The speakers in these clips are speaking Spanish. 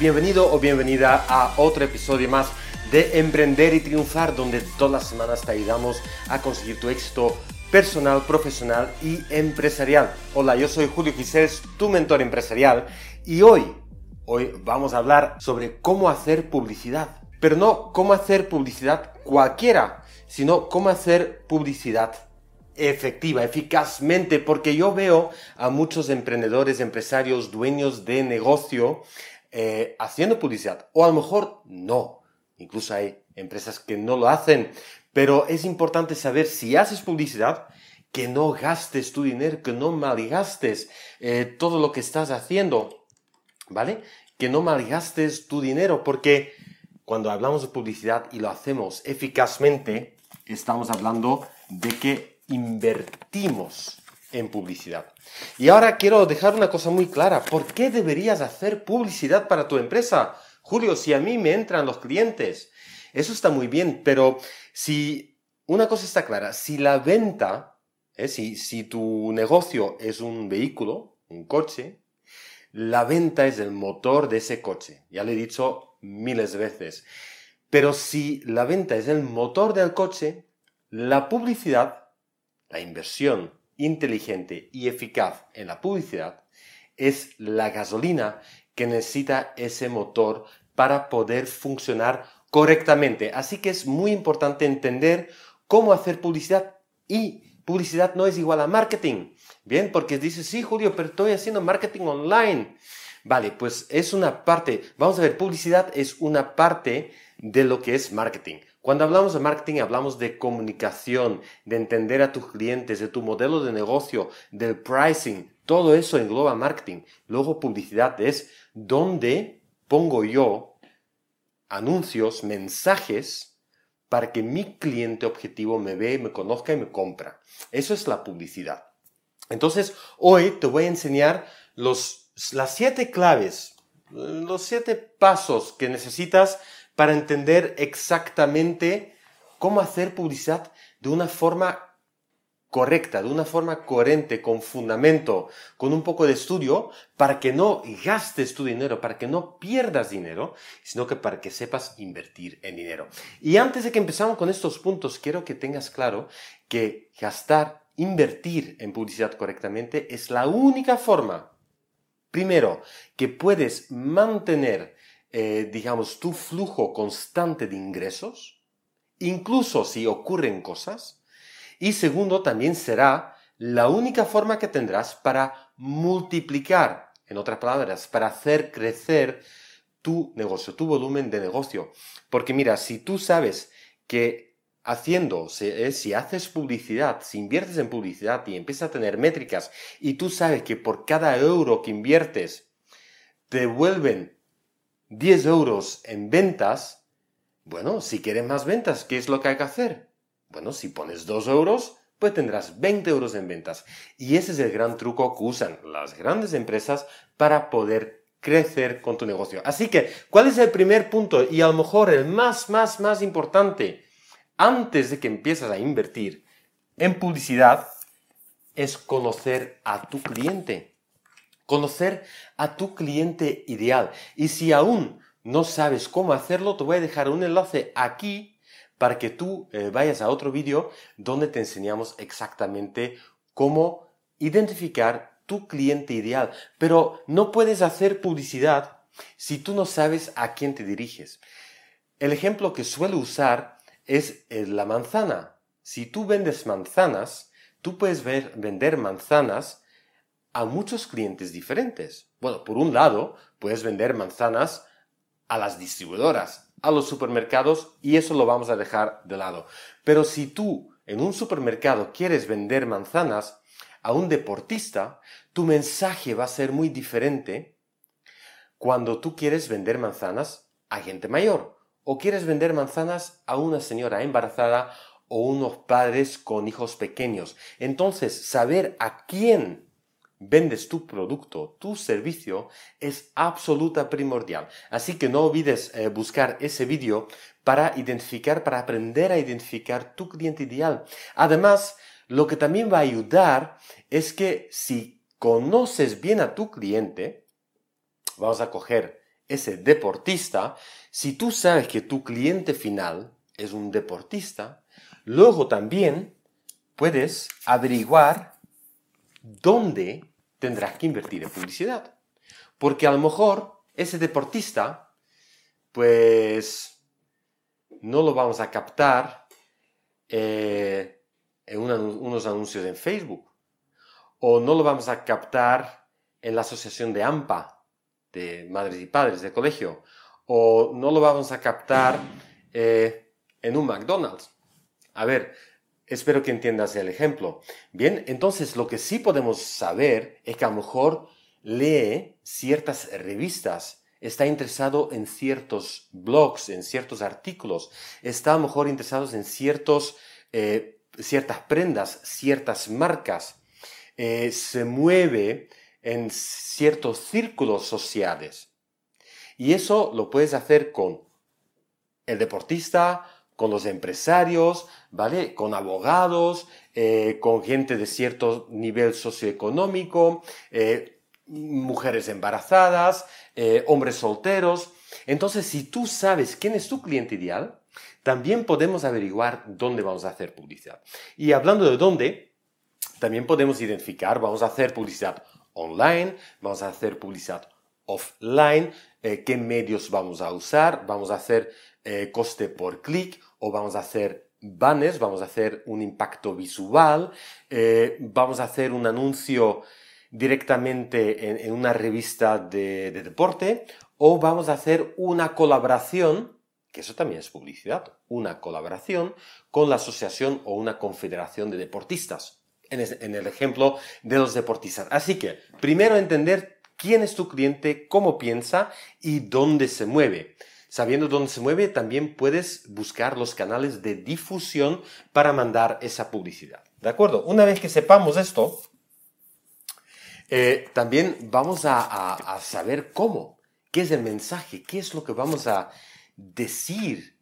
bienvenido o bienvenida a otro episodio más de Emprender y Triunfar, donde todas las semanas te ayudamos a conseguir tu éxito personal, profesional y empresarial. Hola, yo soy Julio Gisés, tu mentor empresarial, y hoy, hoy vamos a hablar sobre cómo hacer publicidad. Pero no cómo hacer publicidad cualquiera, sino cómo hacer publicidad efectiva, eficazmente, porque yo veo a muchos emprendedores, empresarios, dueños de negocio, eh, haciendo publicidad. O a lo mejor no. Incluso hay empresas que no lo hacen. Pero es importante saber si haces publicidad, que no gastes tu dinero, que no malgastes eh, todo lo que estás haciendo. ¿Vale? Que no malgastes tu dinero, porque cuando hablamos de publicidad y lo hacemos eficazmente, estamos hablando de que invertimos en publicidad. Y ahora quiero dejar una cosa muy clara. ¿Por qué deberías hacer publicidad para tu empresa? Julio, si a mí me entran los clientes, eso está muy bien, pero si una cosa está clara, si la venta, eh, si, si tu negocio es un vehículo, un coche, la venta es el motor de ese coche. Ya lo he dicho miles de veces. Pero si la venta es el motor del coche, la publicidad, la inversión inteligente y eficaz en la publicidad es la gasolina que necesita ese motor para poder funcionar correctamente. Así que es muy importante entender cómo hacer publicidad y publicidad no es igual a marketing. Bien, porque dices, sí, Julio, pero estoy haciendo marketing online. Vale, pues es una parte, vamos a ver, publicidad es una parte de lo que es marketing. Cuando hablamos de marketing hablamos de comunicación, de entender a tus clientes, de tu modelo de negocio, del pricing. Todo eso engloba marketing. Luego publicidad es donde pongo yo anuncios, mensajes para que mi cliente objetivo me ve, me conozca y me compra. Eso es la publicidad. Entonces, hoy te voy a enseñar los, las siete claves, los siete pasos que necesitas para entender exactamente cómo hacer publicidad de una forma correcta, de una forma coherente, con fundamento, con un poco de estudio, para que no gastes tu dinero, para que no pierdas dinero, sino que para que sepas invertir en dinero. Y antes de que empezamos con estos puntos, quiero que tengas claro que gastar, invertir en publicidad correctamente es la única forma, primero, que puedes mantener eh, digamos, tu flujo constante de ingresos, incluso si ocurren cosas. Y segundo, también será la única forma que tendrás para multiplicar, en otras palabras, para hacer crecer tu negocio, tu volumen de negocio. Porque mira, si tú sabes que haciendo, si, si, haces publicidad, si inviertes en publicidad y empiezas a tener métricas y tú sabes que por cada euro que inviertes te vuelven 10 euros en ventas, bueno, si quieres más ventas, ¿qué es lo que hay que hacer? Bueno, si pones 2 euros, pues tendrás 20 euros en ventas. Y ese es el gran truco que usan las grandes empresas para poder crecer con tu negocio. Así que, ¿cuál es el primer punto? Y a lo mejor el más, más, más importante, antes de que empieces a invertir en publicidad, es conocer a tu cliente conocer a tu cliente ideal. Y si aún no sabes cómo hacerlo, te voy a dejar un enlace aquí para que tú eh, vayas a otro vídeo donde te enseñamos exactamente cómo identificar tu cliente ideal. Pero no puedes hacer publicidad si tú no sabes a quién te diriges. El ejemplo que suelo usar es eh, la manzana. Si tú vendes manzanas, tú puedes ver, vender manzanas a muchos clientes diferentes. Bueno, por un lado, puedes vender manzanas a las distribuidoras, a los supermercados, y eso lo vamos a dejar de lado. Pero si tú en un supermercado quieres vender manzanas a un deportista, tu mensaje va a ser muy diferente cuando tú quieres vender manzanas a gente mayor o quieres vender manzanas a una señora embarazada o unos padres con hijos pequeños. Entonces, saber a quién vendes tu producto, tu servicio, es absoluta primordial. Así que no olvides eh, buscar ese vídeo para identificar, para aprender a identificar tu cliente ideal. Además, lo que también va a ayudar es que si conoces bien a tu cliente, vamos a coger ese deportista, si tú sabes que tu cliente final es un deportista, luego también puedes averiguar dónde tendrás que invertir en publicidad. Porque a lo mejor ese deportista, pues no lo vamos a captar eh, en unos anuncios en Facebook. O no lo vamos a captar en la asociación de AMPA, de madres y padres de colegio. O no lo vamos a captar eh, en un McDonald's. A ver, espero que entiendas el ejemplo. Bien, entonces lo que sí podemos saber es que a lo mejor lee ciertas revistas, está interesado en ciertos blogs, en ciertos artículos, está a lo mejor interesado en ciertos, eh, ciertas prendas, ciertas marcas, eh, se mueve en ciertos círculos sociales. Y eso lo puedes hacer con el deportista, con los empresarios, ¿vale? Con abogados, eh, con gente de cierto nivel socioeconómico, mujeres embarazadas, eh, hombres solteros. Entonces, si tú sabes quién es tu cliente ideal, también podemos averiguar dónde vamos a hacer publicidad. Y hablando de dónde, también podemos identificar, vamos a hacer publicidad online, vamos a hacer publicidad offline, eh, qué medios vamos a usar, vamos a hacer eh, coste por clic o vamos a hacer banners, vamos a hacer un impacto visual, vamos a hacer un anuncio directamente en, una revista de, deporte o vamos a hacer una colaboración, que eso también es publicidad, una colaboración con la asociación o una confederación de deportistas, en, en el ejemplo de los deportistas. Así que, primero entender quién es tu cliente, cómo piensa y dónde se mueve. Sabiendo dónde se mueve, también puedes buscar los canales de difusión para mandar esa publicidad. ¿De acuerdo? Una vez que sepamos esto, eh, también vamos a, saber cómo, qué es el mensaje, qué es lo que vamos a decir,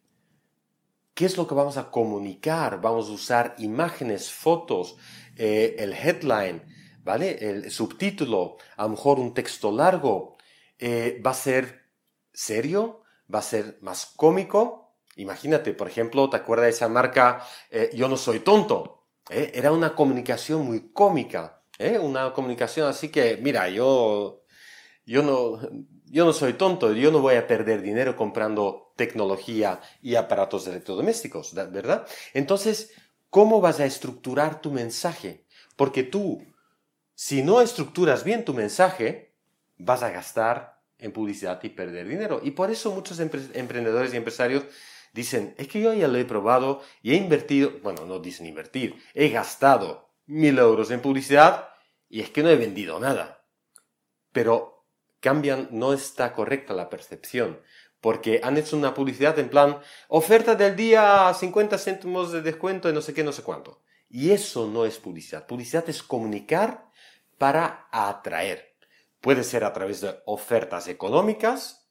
qué es lo que vamos a comunicar. Vamos a usar imágenes, fotos, eh, el headline, ¿vale? El subtítulo, a lo mejor un texto largo. Eh, ¿Va a ser serio? ¿Va a ser más cómico? Imagínate, por ejemplo, ¿te acuerdas de esa marca Yo no soy tonto? Era una comunicación muy cómica. ¿eh? Una comunicación así que, mira, yo, yo, no, yo no soy tonto, yo no voy a perder dinero comprando tecnología y aparatos electrodomésticos, ¿verdad? Entonces, ¿cómo vas a estructurar tu mensaje? Porque tú, si no estructuras bien tu mensaje, vas a gastar en publicidad y perder dinero. Y por eso muchos emprendedores y empresarios dicen, es que yo ya lo he probado y he invertido, bueno, no dicen invertir, he gastado mil euros en publicidad y es que no he vendido nada. Pero cambian, no está correcta la percepción, porque han hecho una publicidad en plan, oferta del día 50 céntimos de descuento y no sé qué, no sé cuánto. Y eso no es publicidad. Publicidad es comunicar para atraer. Puede ser a través de ofertas económicas,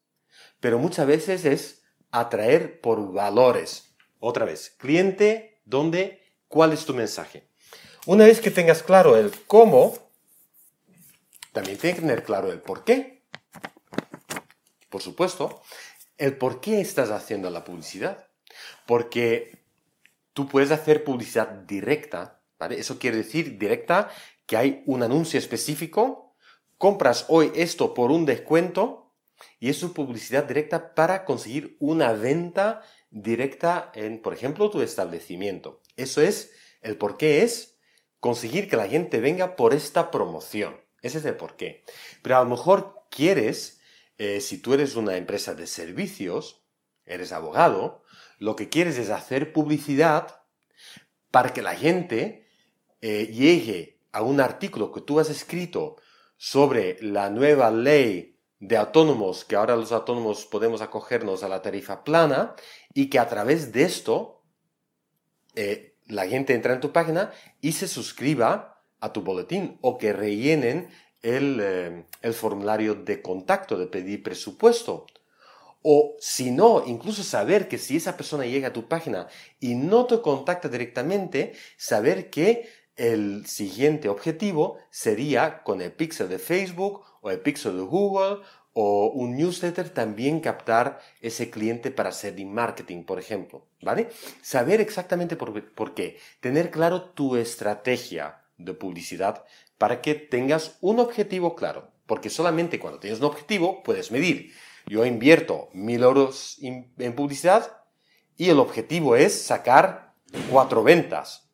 pero muchas veces es atraer por valores. Otra vez, cliente, ¿dónde? ¿Cuál es tu mensaje? Una vez que tengas claro el cómo, también tiene que tener claro el por qué. Por supuesto, el por qué estás haciendo la publicidad. Porque tú puedes hacer publicidad directa, ¿vale? Eso quiere decir directa que hay un anuncio específico, compras hoy esto por un descuento y es su publicidad directa para conseguir una venta directa en, por ejemplo, tu establecimiento. Eso es, el por qué es conseguir que la gente venga por esta promoción. Ese es el porqué. Pero a lo mejor quieres, eh, si tú eres una empresa de servicios, eres abogado, lo que quieres es hacer publicidad para que la gente eh, llegue a un artículo que tú has escrito sobre la nueva ley de autónomos, que ahora los autónomos podemos acogernos a la tarifa plana, y que a través de esto eh, la gente entra en tu página y se suscriba a tu boletín o que rellenen eh, el, formulario de contacto, de pedir presupuesto. O si no, incluso saber que si esa persona llega a tu página y no te contacta directamente, saber que el siguiente objetivo sería con el pixel de Facebook o el pixel de Google o un newsletter también captar ese cliente para hacer marketing, por ejemplo, ¿vale? Saber exactamente por, qué, tener claro tu estrategia de publicidad para que tengas un objetivo claro, porque solamente cuando tienes un objetivo puedes medir. Yo invierto mil euros en publicidad y el objetivo es sacar cuatro ventas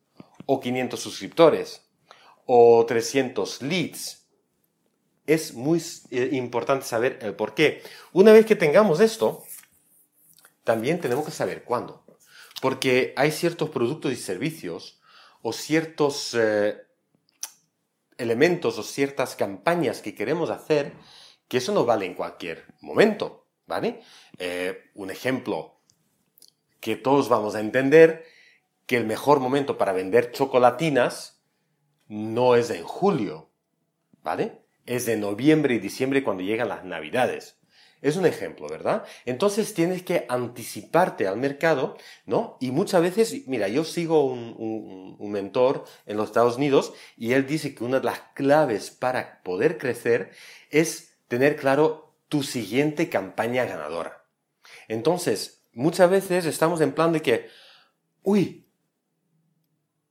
o 500 suscriptores o 300 leads es muy eh, importante saber el por qué. Una vez que tengamos esto, también tenemos que saber cuándo. Porque hay ciertos productos y servicios o ciertos eh, elementos o ciertas campañas que queremos hacer que eso no vale en cualquier momento, ¿vale? Eh, un ejemplo que todos vamos a entender, que el mejor momento para vender chocolatinas no es en julio, ¿vale? es de noviembre y diciembre cuando llegan las navidades. Es un ejemplo, ¿verdad? Entonces tienes que anticiparte al mercado, ¿no? Y muchas veces, mira, yo sigo un, mentor en los Estados Unidos y él dice que una de las claves para poder crecer es tener claro tu siguiente campaña ganadora. Entonces, muchas veces estamos en plan de que, uy,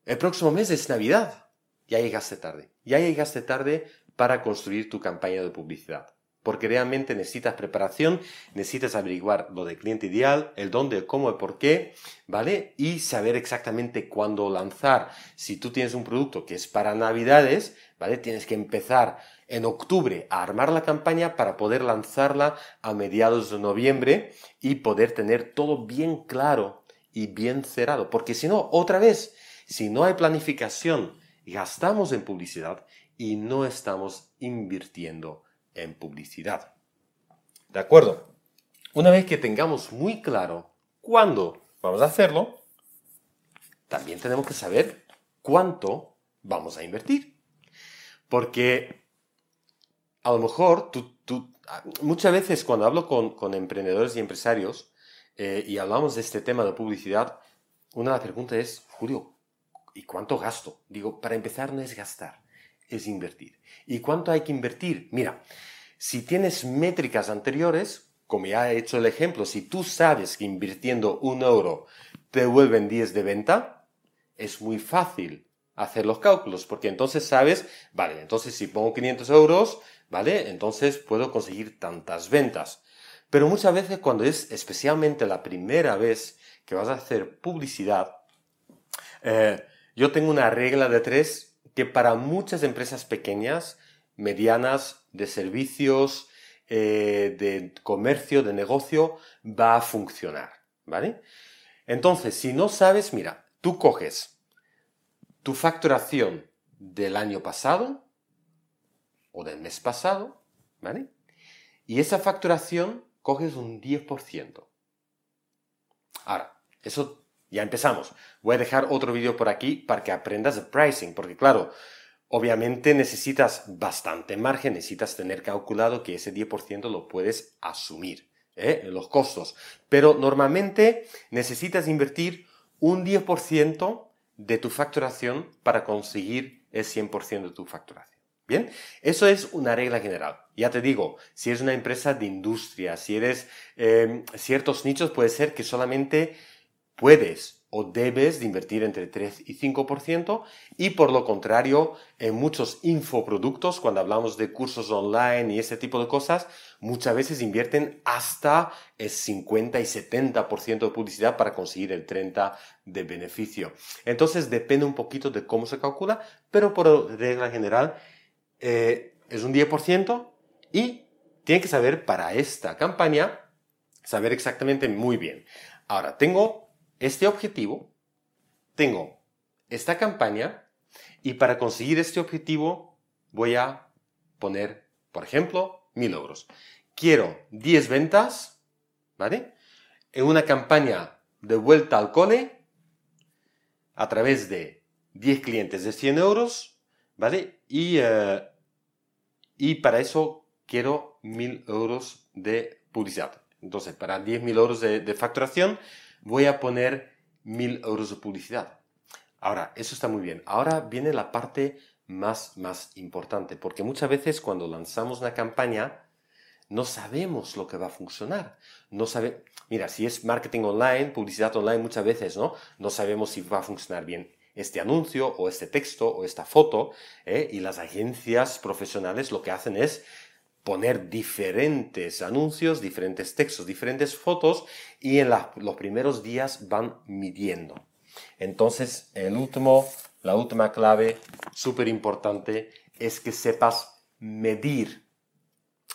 el próximo mes es Navidad. Ya llegaste tarde. Ya llegaste tarde para construir tu campaña de publicidad. Porque realmente necesitas preparación, necesitas averiguar lo del cliente ideal, el dónde, el cómo, el por qué, ¿vale? Y saber exactamente cuándo lanzar. Si tú tienes un producto que es para Navidades, ¿vale? Tienes que empezar en octubre a armar la campaña para poder lanzarla a mediados de noviembre y poder tener todo bien claro y bien cerrado. Porque si no, otra vez, si no hay planificación, gastamos en publicidad y no estamos invirtiendo en publicidad. ¿De acuerdo? Una vez que tengamos muy claro cuándo vamos a hacerlo, también tenemos que saber cuánto vamos a invertir. Porque a lo mejor tú, muchas veces cuando hablo con, emprendedores y empresarios eh, y hablamos de este tema de publicidad, una de las preguntas es, Julio, ¿y cuánto gasto? Digo, para empezar no es gastar es invertir. ¿Y cuánto hay que invertir? Mira, si tienes métricas anteriores, como ya he hecho el ejemplo, si tú sabes que invirtiendo un euro te vuelven 10 de venta, es muy fácil hacer los cálculos, porque entonces sabes, vale, entonces si pongo 500 euros, vale, entonces puedo conseguir tantas ventas. Pero muchas veces cuando es especialmente la primera vez que vas a hacer publicidad, eh, yo tengo una regla de tres que para muchas empresas pequeñas, medianas, de servicios, eh, de comercio, de negocio, va a funcionar, ¿vale? Entonces, si no sabes, mira, tú coges tu facturación del año pasado o del mes pasado, ¿vale? Y esa facturación coges un 10%. Ahora, eso ya empezamos. Voy a dejar otro vídeo por aquí para que aprendas de pricing, porque claro, obviamente necesitas bastante margen, necesitas tener calculado que ese 10% lo puedes asumir, ¿eh? los costos. Pero normalmente necesitas invertir un 10% de tu facturación para conseguir el 100% de tu facturación. Bien, eso es una regla general. Ya te digo, si es una empresa de industria, si eres eh, ciertos nichos, puede ser que solamente puedes o debes de invertir entre 3 y 5% y por lo contrario en muchos infoproductos cuando hablamos de cursos online y ese tipo de cosas muchas veces invierten hasta el 50 y 70% de publicidad para conseguir el 30% de beneficio. Entonces depende un poquito de cómo se calcula pero por regla general eh, es un 10% y tiene que saber para esta campaña saber exactamente muy bien. Ahora tengo este objetivo, tengo esta campaña y para conseguir este objetivo voy a poner, por ejemplo, mil euros. Quiero 10 ventas, ¿vale? En una campaña de vuelta al cole a través de 10 clientes de 100 euros, ¿vale? Y, eh, y para eso quiero mil euros de publicidad. Entonces, para 10.000 euros de facturación, voy a poner mil euros de publicidad. Ahora, eso está muy bien. Ahora viene la parte más, más importante, porque muchas veces cuando lanzamos una campaña, no sabemos lo que va a funcionar. No sabe, mira, si es marketing online, publicidad online, muchas veces, ¿no? No sabemos si va a funcionar bien este anuncio o este texto o esta foto. ¿eh? Y las agencias profesionales lo que hacen es poner diferentes anuncios, diferentes textos, diferentes fotos y en los primeros días van midiendo. Entonces, el último, la última clave súper importante es que sepas medir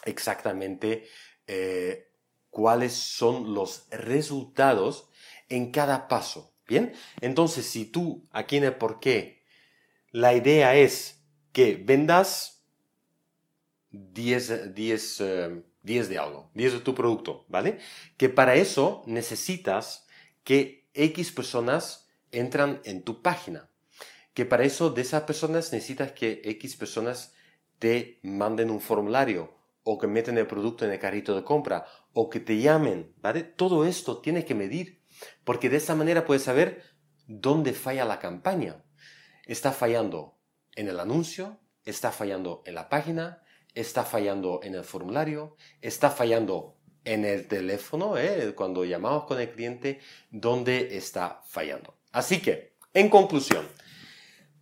exactamente eh, cuáles son los resultados en cada paso. Bien, entonces si tú aquí en el por qué la idea es que vendas 10, 10, 10 de algo, 10 de tu producto, ¿vale? Que para eso necesitas que X personas entran en tu página. Que para eso de esas personas necesitas que X personas te manden un formulario o que meten el producto en el carrito de compra o que te llamen, ¿vale? Todo esto tiene que medir porque de esa manera puedes saber dónde falla la campaña. ¿Está fallando en el anuncio? ¿Está fallando en la página? ¿Está fallando en el formulario? ¿Está fallando en el teléfono? Eh? Cuando llamamos con el cliente, ¿dónde está fallando? Así que, en conclusión,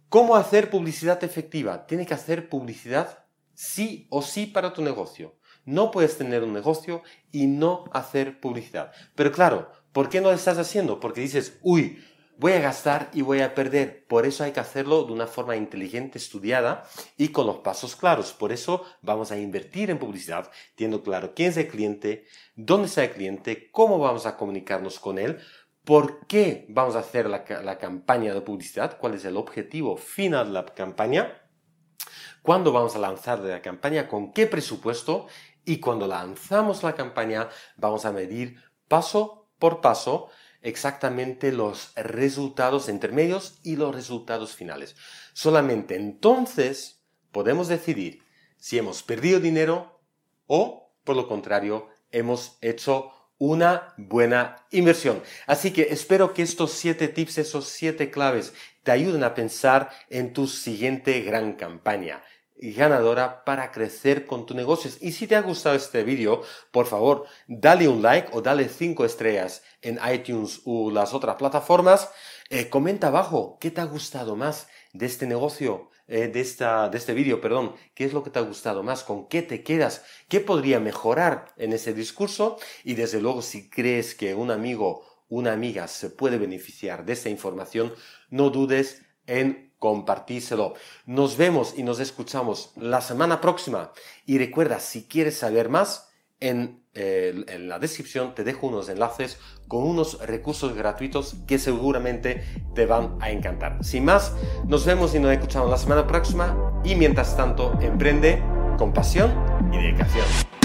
¿cómo hacer publicidad efectiva? Tiene que hacer publicidad sí o sí para tu negocio. No puedes tener un negocio y no hacer publicidad. Pero claro, ¿por qué no lo estás haciendo? Porque dices, uy, voy a gastar y voy a perder. Por eso hay que hacerlo de una forma inteligente, estudiada y con los pasos claros. Por eso vamos a invertir en publicidad, teniendo claro quién es el cliente, dónde está el cliente, cómo vamos a comunicarnos con él, por qué vamos a hacer la, campaña de publicidad, cuál es el objetivo final de la campaña, cuándo vamos a lanzar la campaña, con qué presupuesto y cuando lanzamos la campaña vamos a medir paso por paso exactamente los resultados intermedios y los resultados finales. Solamente entonces podemos decidir si hemos perdido dinero o, por lo contrario, hemos hecho una buena inversión. Así que espero que estos siete tips, esos siete claves, te ayuden a pensar en tu siguiente gran campaña ganadora para crecer con tu negocio. Y si te ha gustado este vídeo, por favor, dale un like o dale cinco estrellas en iTunes u las otras plataformas. Eh, comenta abajo qué te ha gustado más de este negocio, eh, de, esta, de este vídeo, perdón. ¿Qué es lo que te ha gustado más? ¿Con qué te quedas? ¿Qué podría mejorar en ese discurso? Y desde luego, si crees que un amigo, una amiga se puede beneficiar de esta información, no dudes en compartíselo. Nos vemos y nos escuchamos la semana próxima. Y recuerda, si quieres saber más, en, en, la descripción te dejo unos enlaces con unos recursos gratuitos que seguramente te van a encantar. Sin más, nos vemos y nos escuchamos la semana próxima. Y mientras tanto, emprende con pasión y dedicación.